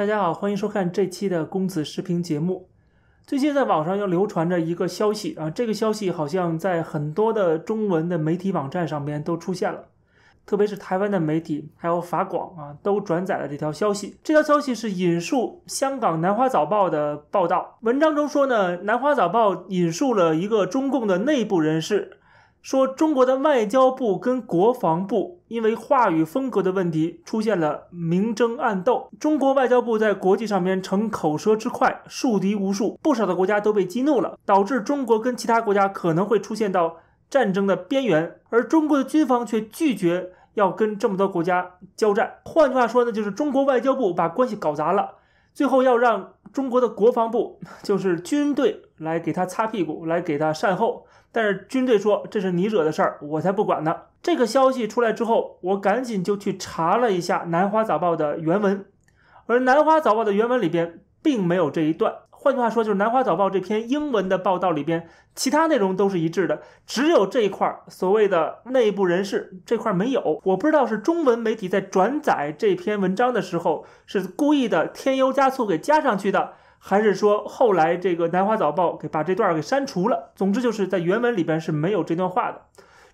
大家好，欢迎收看这期的公子视频节目。最近在网上又流传着一个消息啊，这个消息好像在很多的中文的媒体网站上面都出现了，特别是台湾的媒体还有法广啊，都转载了这条消息。这条消息是引述香港《南华早报》的报道，文章中说呢，《南华早报》引述了一个中共的内部人士。说中国的外交部跟国防部因为话语风格的问题出现了明争暗斗，中国外交部在国际上面逞口舌之快，树敌无数，不少的国家都被激怒了，导致中国跟其他国家可能会出现到战争的边缘，而中国的军方却拒绝要跟这么多国家交战。换句话说呢，就是中国外交部把关系搞砸了，最后要让中国的国防部，就是军队来给他擦屁股，来给他善后。但是军队说这是你惹的事儿，我才不管呢。这个消息出来之后，我赶紧就去查了一下《南华早报》的原文，而《南华早报》的原文里边并没有这一段。换句话说，就是《南华早报》这篇英文的报道里边，其他内容都是一致的，只有这一块儿所谓的内部人士这块没有。我不知道是中文媒体在转载这篇文章的时候是故意的添油加醋给加上去的。还是说后来这个南华早报给把这段给删除了？总之就是在原文里边是没有这段话的。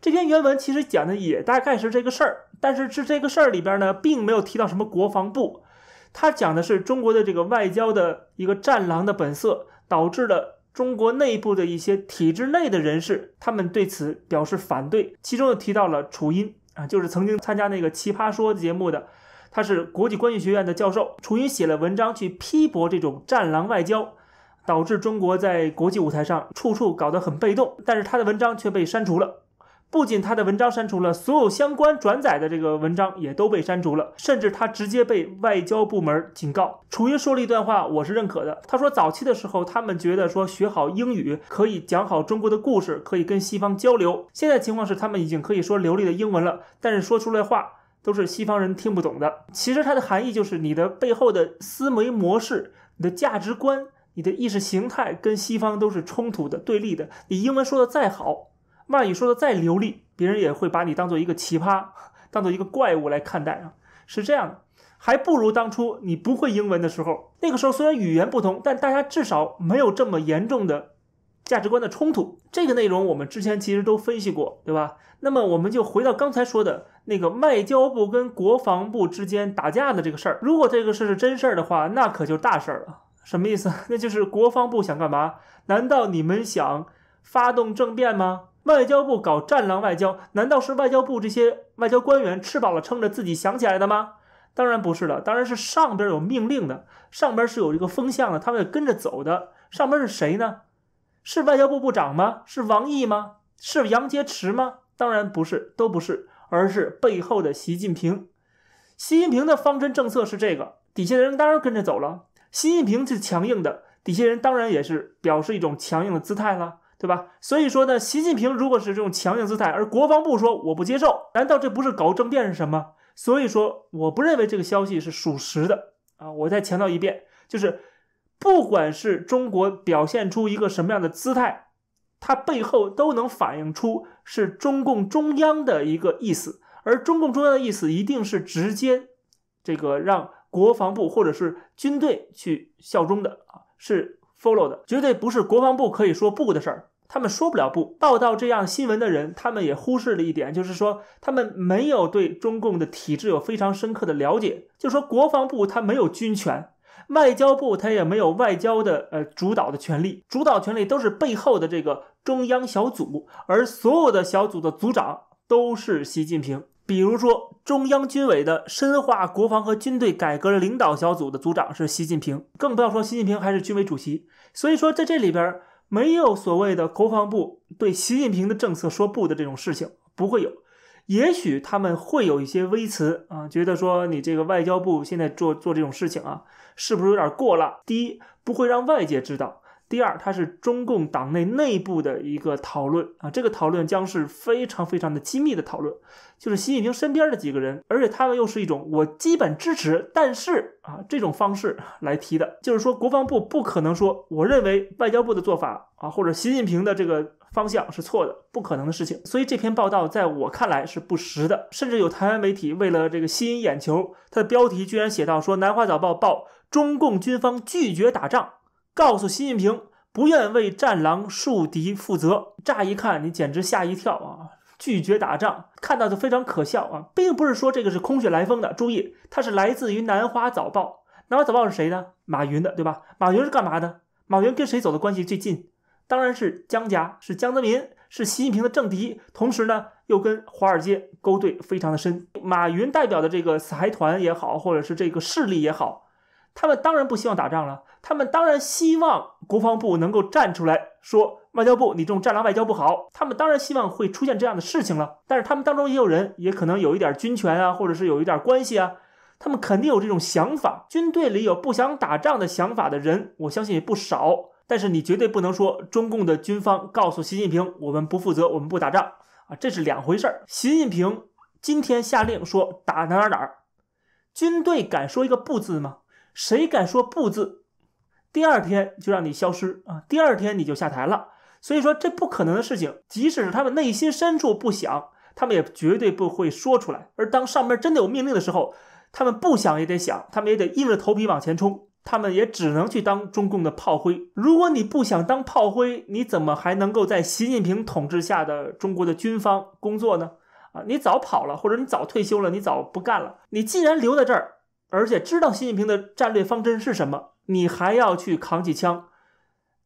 这篇原文其实讲的也大概是这个事儿，但是是这个事儿里边呢，并没有提到什么国防部，它讲的是中国的这个外交的一个战狼的本色，导致了中国内部的一些体制内的人士，他们对此表示反对。其中又提到了楚音啊，就是曾经参加那个奇葩说节目的。他是国际关系学院的教授，楚云写了文章去批驳这种战狼外交，导致中国在国际舞台上处处搞得很被动。但是他的文章却被删除了，不仅他的文章删除了，所有相关转载的这个文章也都被删除了，甚至他直接被外交部门警告。楚云说了一段话，我是认可的。他说，早期的时候，他们觉得说学好英语可以讲好中国的故事，可以跟西方交流。现在情况是，他们已经可以说流利的英文了，但是说出来话。都是西方人听不懂的。其实它的含义就是你的背后的思维模式、你的价值观、你的意识形态跟西方都是冲突的、对立的。你英文说的再好，外语说的再流利，别人也会把你当做一个奇葩，当做一个怪物来看待啊。是这样的，还不如当初你不会英文的时候。那个时候虽然语言不同，但大家至少没有这么严重的价值观的冲突。这个内容我们之前其实都分析过，对吧？那么我们就回到刚才说的。那个外交部跟国防部之间打架的这个事儿，如果这个事是真事儿的话，那可就大事儿了。什么意思？那就是国防部想干嘛？难道你们想发动政变吗？外交部搞战狼外交，难道是外交部这些外交官员吃饱了撑着自己想起来的吗？当然不是了，当然是上边有命令的，上边是有这个风向的，他们跟着走的。上边是谁呢？是外交部部长吗？是王毅吗？是杨洁篪吗？当然不是，都不是。而是背后的习近平，习近平的方针政策是这个，底下的人当然跟着走了。习近平是强硬的，底下人当然也是表示一种强硬的姿态了，对吧？所以说呢，习近平如果是这种强硬姿态，而国防部说我不接受，难道这不是搞政变是什么？所以说，我不认为这个消息是属实的啊！我再强调一遍，就是不管是中国表现出一个什么样的姿态。它背后都能反映出是中共中央的一个意思，而中共中央的意思一定是直接这个让国防部或者是军队去效忠的啊，是 follow 的，绝对不是国防部可以说不的事儿，他们说不了不。报道这样新闻的人，他们也忽视了一点，就是说他们没有对中共的体制有非常深刻的了解，就说国防部他没有军权。外交部他也没有外交的呃主导的权利，主导权利都是背后的这个中央小组，而所有的小组的组长都是习近平。比如说中央军委的深化国防和军队改革领导小组的组长是习近平，更不要说习近平还是军委主席。所以说在这里边没有所谓的国防部对习近平的政策说不的这种事情，不会有。也许他们会有一些微词啊，觉得说你这个外交部现在做做这种事情啊，是不是有点过了？第一，不会让外界知道。第二，它是中共党内内部的一个讨论啊，这个讨论将是非常非常的机密的讨论，就是习近平身边的几个人，而且他们又是一种我基本支持，但是啊这种方式来提的，就是说国防部不可能说我认为外交部的做法啊，或者习近平的这个方向是错的，不可能的事情。所以这篇报道在我看来是不实的，甚至有台湾媒体为了这个吸引眼球，它的标题居然写到说《南华早报》报中共军方拒绝打仗，告诉习近平不愿为战狼树敌负责。乍一看，你简直吓一跳啊！拒绝打仗，看到就非常可笑啊，并不是说这个是空穴来风的。注意，它是来自于《南华早报》。《南华早报》是谁呢？马云的，对吧？马云是干嘛的？马云跟谁走的关系最近？当然是江家，是江泽民，是习近平的政敌。同时呢，又跟华尔街勾兑非常的深。马云代表的这个财团也好，或者是这个势力也好，他们当然不希望打仗了。他们当然希望国防部能够站出来说。外交部，你这种战狼外交不好。他们当然希望会出现这样的事情了，但是他们当中也有人，也可能有一点军权啊，或者是有一点关系啊，他们肯定有这种想法。军队里有不想打仗的想法的人，我相信也不少。但是你绝对不能说中共的军方告诉习近平，我们不负责，我们不打仗啊，这是两回事儿。习近平今天下令说打哪哪哪儿，军队敢说一个不字吗？谁敢说不字，第二天就让你消失啊，第二天你就下台了。所以说这不可能的事情，即使是他们内心深处不想，他们也绝对不会说出来。而当上面真的有命令的时候，他们不想也得想，他们也得硬着头皮往前冲，他们也只能去当中共的炮灰。如果你不想当炮灰，你怎么还能够在习近平统治下的中国的军方工作呢？啊，你早跑了，或者你早退休了，你早不干了。你既然留在这儿，而且知道习近平的战略方针是什么，你还要去扛起枪。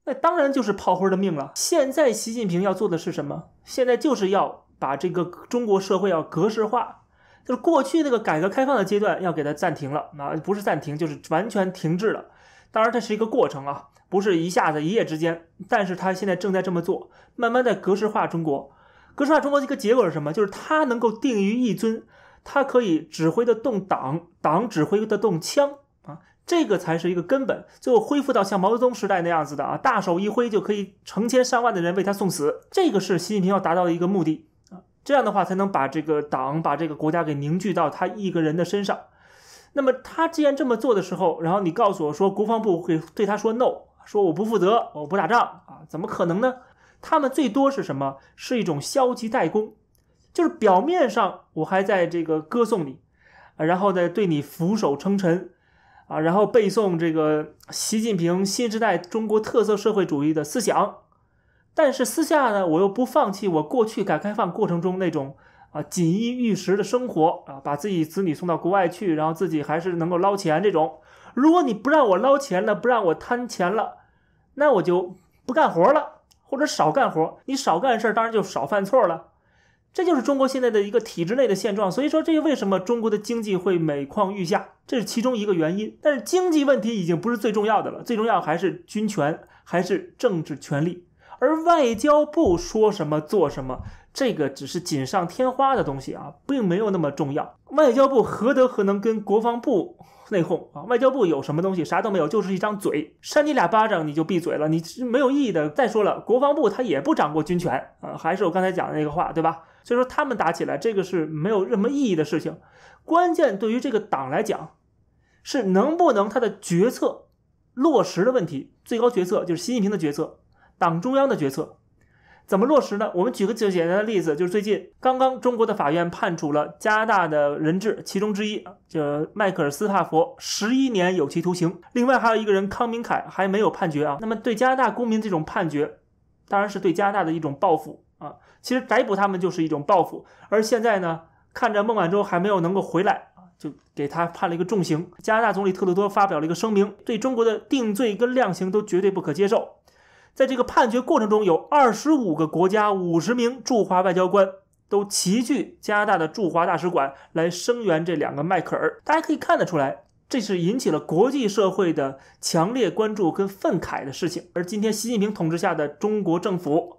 那当然就是炮灰的命了。现在习近平要做的是什么？现在就是要把这个中国社会要格式化，就是过去那个改革开放的阶段要给它暂停了，啊，不是暂停，就是完全停滞了。当然这是一个过程啊，不是一下子一夜之间。但是他现在正在这么做，慢慢在格式化中国。格式化中国的一个结果是什么？就是他能够定于一尊，他可以指挥得动党，党指挥得动枪啊。这个才是一个根本，最后恢复到像毛泽东时代那样子的啊，大手一挥就可以成千上万的人为他送死。这个是习近平要达到的一个目的，这样的话才能把这个党、把这个国家给凝聚到他一个人的身上。那么他既然这么做的时候，然后你告诉我说国防部会对他说 no，说我不负责，我不打仗啊，怎么可能呢？他们最多是什么？是一种消极怠工，就是表面上我还在这个歌颂你，然后呢对你俯首称臣。啊，然后背诵这个习近平新时代中国特色社会主义的思想，但是私下呢，我又不放弃我过去改革开放过程中那种啊锦衣玉食的生活啊，把自己子女送到国外去，然后自己还是能够捞钱这种。如果你不让我捞钱了，不让我贪钱了，那我就不干活了，或者少干活。你少干事，当然就少犯错了。这就是中国现在的一个体制内的现状，所以说这为什么中国的经济会每况愈下，这是其中一个原因。但是经济问题已经不是最重要的了，最重要还是军权，还是政治权力。而外交部说什么做什么，这个只是锦上添花的东西啊，并没有那么重要。外交部何德何能跟国防部？内讧啊！外交部有什么东西？啥都没有，就是一张嘴，扇你俩巴掌你就闭嘴了，你是没有意义的。再说了，国防部他也不掌握军权啊，还是我刚才讲的那个话，对吧？所以说他们打起来，这个是没有任何意义的事情。关键对于这个党来讲，是能不能他的决策落实的问题。最高决策就是习近平的决策，党中央的决策。怎么落实呢？我们举个最简单的例子，就是最近刚刚中国的法院判处了加拿大的人质其中之一，就迈克尔斯帕佛十一年有期徒刑。另外还有一个人康明凯还没有判决啊。那么对加拿大公民这种判决，当然是对加拿大的一种报复啊。其实逮捕他们就是一种报复。而现在呢，看着孟晚舟还没有能够回来啊，就给他判了一个重刑。加拿大总理特鲁多发表了一个声明，对中国的定罪跟量刑都绝对不可接受。在这个判决过程中，有二十五个国家五十名驻华外交官都齐聚加拿大的驻华大使馆来声援这两个迈克尔。大家可以看得出来，这是引起了国际社会的强烈关注跟愤慨的事情。而今天习近平统治下的中国政府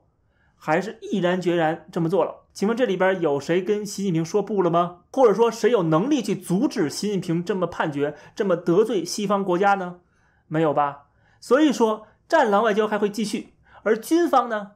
还是毅然决然这么做了。请问这里边有谁跟习近平说不了吗？或者说谁有能力去阻止习近平这么判决、这么得罪西方国家呢？没有吧？所以说。战狼外交还会继续，而军方呢？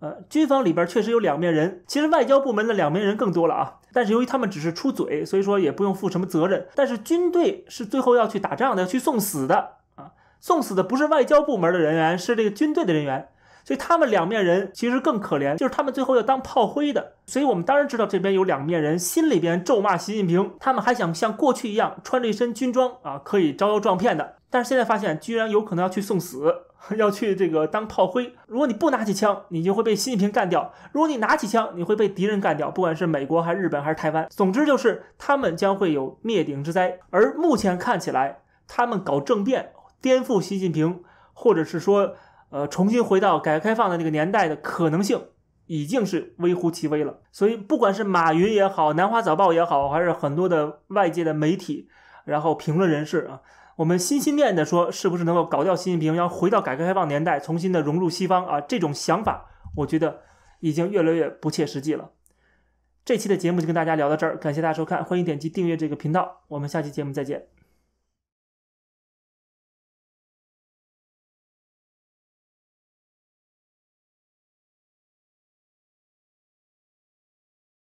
呃，军方里边确实有两面人，其实外交部门的两面人更多了啊。但是由于他们只是出嘴，所以说也不用负什么责任。但是军队是最后要去打仗的，要去送死的啊！送死的不是外交部门的人员，是这个军队的人员。所以他们两面人其实更可怜，就是他们最后要当炮灰的。所以我们当然知道这边有两面人，心里边咒骂习近平，他们还想像过去一样穿着一身军装啊，可以招摇撞骗的。但是现在发现，居然有可能要去送死，要去这个当炮灰。如果你不拿起枪，你就会被习近平干掉；如果你拿起枪，你会被敌人干掉，不管是美国还是日本还是台湾。总之就是他们将会有灭顶之灾。而目前看起来，他们搞政变、颠覆习近平，或者是说，呃，重新回到改革开放的那个年代的可能性，已经是微乎其微了。所以，不管是马云也好，南华早报也好，还是很多的外界的媒体，然后评论人士啊。我们心心念的说，是不是能够搞掉习近平，要回到改革开放年代，重新的融入西方啊？这种想法，我觉得已经越来越不切实际了。这期的节目就跟大家聊到这儿，感谢大家收看，欢迎点击订阅这个频道，我们下期节目再见。